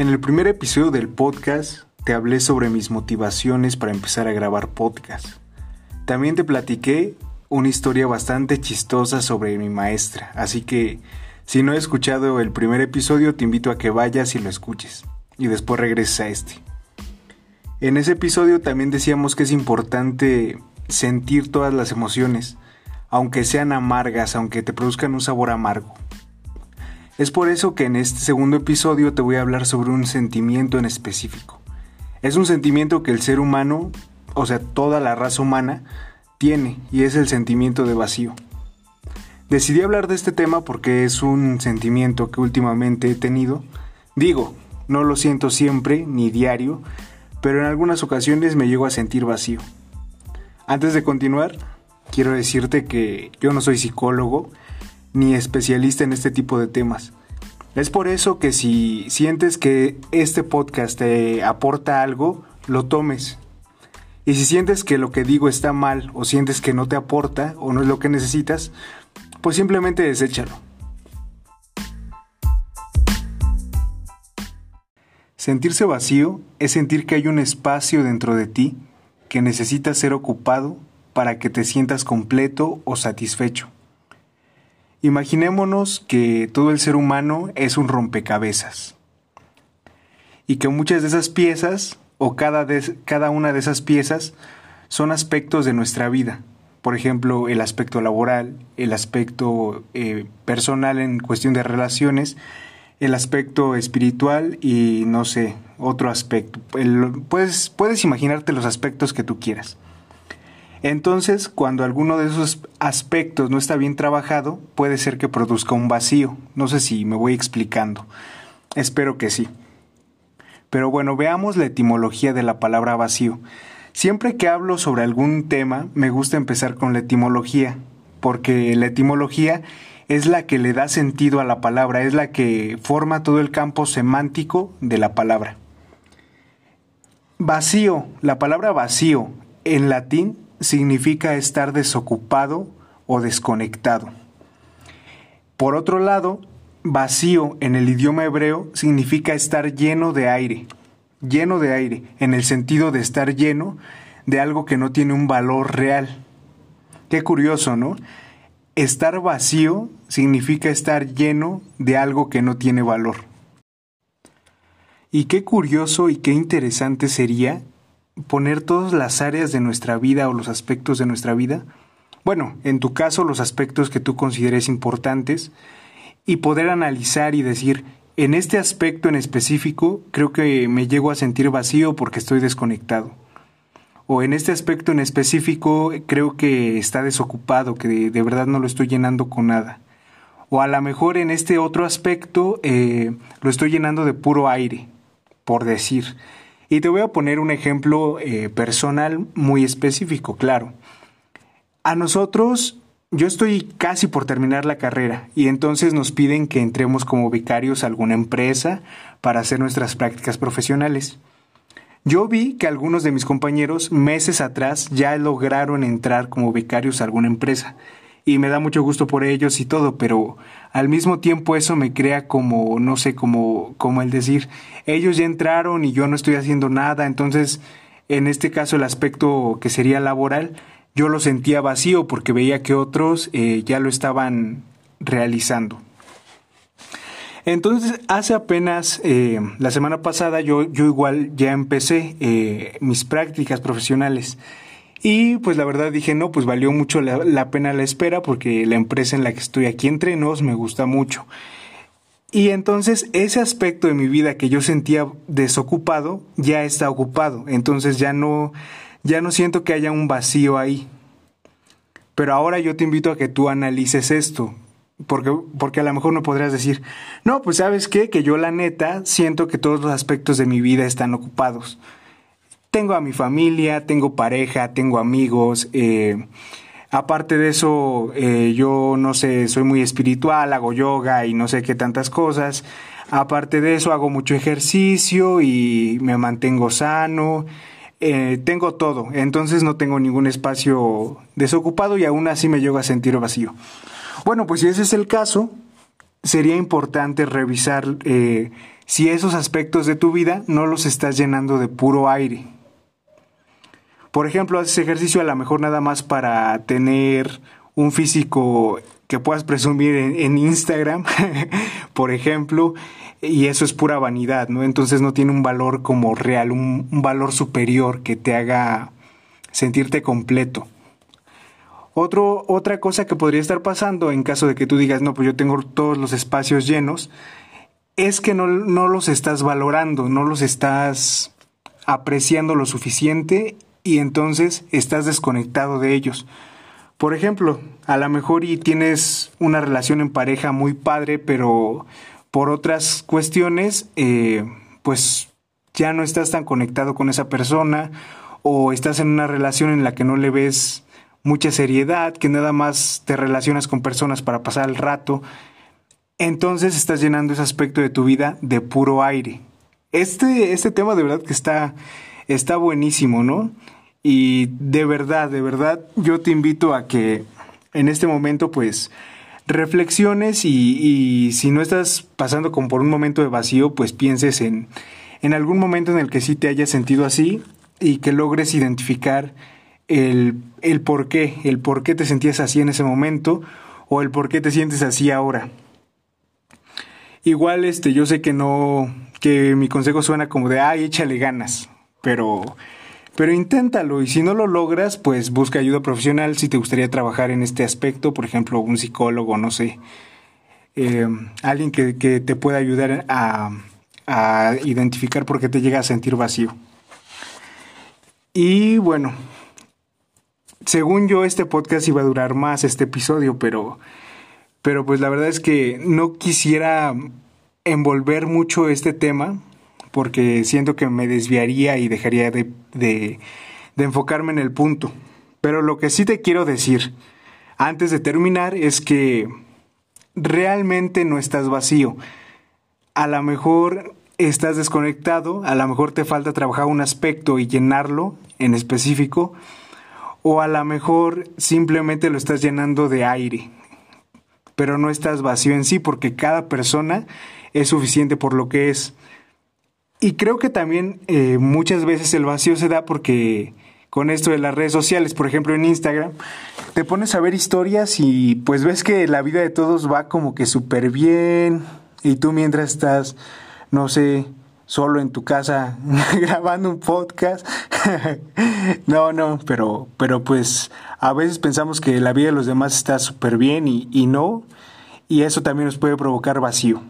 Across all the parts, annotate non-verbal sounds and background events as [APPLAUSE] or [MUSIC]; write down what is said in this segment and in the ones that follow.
En el primer episodio del podcast te hablé sobre mis motivaciones para empezar a grabar podcast. También te platiqué una historia bastante chistosa sobre mi maestra, así que si no has escuchado el primer episodio te invito a que vayas y lo escuches y después regreses a este. En ese episodio también decíamos que es importante sentir todas las emociones, aunque sean amargas, aunque te produzcan un sabor amargo. Es por eso que en este segundo episodio te voy a hablar sobre un sentimiento en específico. Es un sentimiento que el ser humano, o sea, toda la raza humana, tiene y es el sentimiento de vacío. Decidí hablar de este tema porque es un sentimiento que últimamente he tenido. Digo, no lo siento siempre ni diario, pero en algunas ocasiones me llego a sentir vacío. Antes de continuar, quiero decirte que yo no soy psicólogo ni especialista en este tipo de temas. Es por eso que si sientes que este podcast te aporta algo, lo tomes. Y si sientes que lo que digo está mal o sientes que no te aporta o no es lo que necesitas, pues simplemente deséchalo. Sentirse vacío es sentir que hay un espacio dentro de ti que necesita ser ocupado para que te sientas completo o satisfecho. Imaginémonos que todo el ser humano es un rompecabezas y que muchas de esas piezas o cada, cada una de esas piezas son aspectos de nuestra vida. Por ejemplo, el aspecto laboral, el aspecto eh, personal en cuestión de relaciones, el aspecto espiritual y no sé, otro aspecto. puedes, puedes imaginarte los aspectos que tú quieras. Entonces, cuando alguno de esos aspectos no está bien trabajado, puede ser que produzca un vacío. No sé si me voy explicando. Espero que sí. Pero bueno, veamos la etimología de la palabra vacío. Siempre que hablo sobre algún tema, me gusta empezar con la etimología, porque la etimología es la que le da sentido a la palabra, es la que forma todo el campo semántico de la palabra. Vacío, la palabra vacío en latín significa estar desocupado o desconectado. Por otro lado, vacío en el idioma hebreo significa estar lleno de aire, lleno de aire, en el sentido de estar lleno de algo que no tiene un valor real. Qué curioso, ¿no? Estar vacío significa estar lleno de algo que no tiene valor. Y qué curioso y qué interesante sería poner todas las áreas de nuestra vida o los aspectos de nuestra vida, bueno, en tu caso los aspectos que tú consideres importantes, y poder analizar y decir, en este aspecto en específico creo que me llego a sentir vacío porque estoy desconectado. O en este aspecto en específico creo que está desocupado, que de, verdad no lo estoy llenando con nada. O a lo mejor en este otro aspecto eh, lo estoy llenando de puro aire, por decir. Y te voy a poner un ejemplo eh, personal muy específico, claro. A nosotros, yo estoy casi por terminar la carrera y entonces nos piden que entremos como becarios a alguna empresa para hacer nuestras prácticas profesionales. Yo vi que algunos de mis compañeros meses atrás ya lograron entrar como becarios a alguna empresa y me da mucho gusto por ellos y todo, pero al mismo tiempo eso me crea como, no sé, como, como el decir, ellos ya entraron y yo no estoy haciendo nada, entonces en este caso el aspecto que sería laboral, yo lo sentía vacío porque veía que otros eh, ya lo estaban realizando. Entonces, hace apenas eh, la semana pasada yo, yo igual ya empecé eh, mis prácticas profesionales y pues la verdad dije, no, pues valió mucho la, pena la espera porque la empresa en la que estoy aquí entre nos me gusta mucho. Y entonces ese aspecto de mi vida que yo sentía desocupado ya está ocupado. Entonces ya no, ya no siento que haya un vacío ahí. Pero ahora yo te invito a que tú analices esto. Porque, porque a lo mejor no podrías decir, no, pues sabes qué, que yo la neta siento que todos los aspectos de mi vida están ocupados tengo a mi familia, tengo pareja, tengo amigos. Eh, aparte de eso, eh, yo no sé, soy muy espiritual, hago yoga y no sé qué tantas cosas. Aparte de eso, hago mucho ejercicio y me mantengo sano. Eh, tengo todo, entonces no tengo ningún espacio desocupado y aún así me llego a sentir vacío. Bueno, pues si ese es el caso, sería importante revisar eh, si esos aspectos de tu vida no los estás llenando de puro aire. Por ejemplo, haces ejercicio a lo mejor nada más para tener un físico que puedas presumir en, Instagram, [LAUGHS] por ejemplo, y eso es pura vanidad, ¿no? Entonces no tiene un valor como real, un valor superior que te haga sentirte completo. Otro, otra cosa que podría estar pasando en caso de que tú digas, no, pues yo tengo todos los espacios llenos, es que no, no los estás valorando, no los estás apreciando lo suficiente y entonces estás desconectado de ellos. Por ejemplo, a lo mejor y tienes una relación en pareja muy padre, pero por otras cuestiones, eh, pues ya no estás tan conectado con esa persona o estás en una relación en la que no le ves mucha seriedad, que nada más te relacionas con personas para pasar el rato, entonces estás llenando ese aspecto de tu vida de puro aire. Este, este tema de verdad que está, está buenísimo, ¿no? Y de verdad, de verdad, yo te invito a que en este momento pues reflexiones y, si no estás pasando como por un momento de vacío, pues pienses en, en algún momento en el que sí te hayas sentido así y que logres identificar el, el por qué, el por qué te sentías así en ese momento o el por qué te sientes así ahora. Igual, este, yo sé que no, que mi consejo suena como de, ay, échale ganas, pero, pero inténtalo y si no lo logras, pues busca ayuda profesional si te gustaría trabajar en este aspecto, por ejemplo, un psicólogo, no sé, eh, alguien que, que, te pueda ayudar a, a identificar por qué te llega a sentir vacío. Y bueno, según yo este podcast iba a durar más este episodio, pero pero pues la verdad es que no quisiera envolver mucho este tema porque siento que me desviaría y dejaría de, de, enfocarme en el punto. Pero lo que sí te quiero decir antes de terminar es que realmente no estás vacío. A lo mejor estás desconectado, a lo mejor te falta trabajar un aspecto y llenarlo en específico, o a lo mejor simplemente lo estás llenando de aire, pero no estás vacío en sí porque cada persona es suficiente por lo que es. Y creo que también eh, muchas veces el vacío se da porque con esto de las redes sociales, por ejemplo en Instagram, te pones a ver historias y pues ves que la vida de todos va como que súper bien y tú mientras estás, no sé, solo en tu casa [LAUGHS] grabando un podcast. [LAUGHS] no, no, pero, pero pues a veces pensamos que la vida de los demás está súper bien y, y no, y eso también nos puede provocar vacío.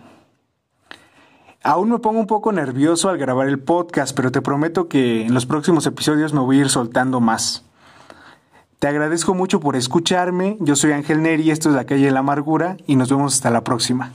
Aún me pongo un poco nervioso al grabar el podcast, pero te prometo que en los próximos episodios me voy a ir soltando más. Te agradezco mucho por escucharme, yo soy Ángel Neri, esto es La Calle de la Amargura y nos vemos hasta la próxima.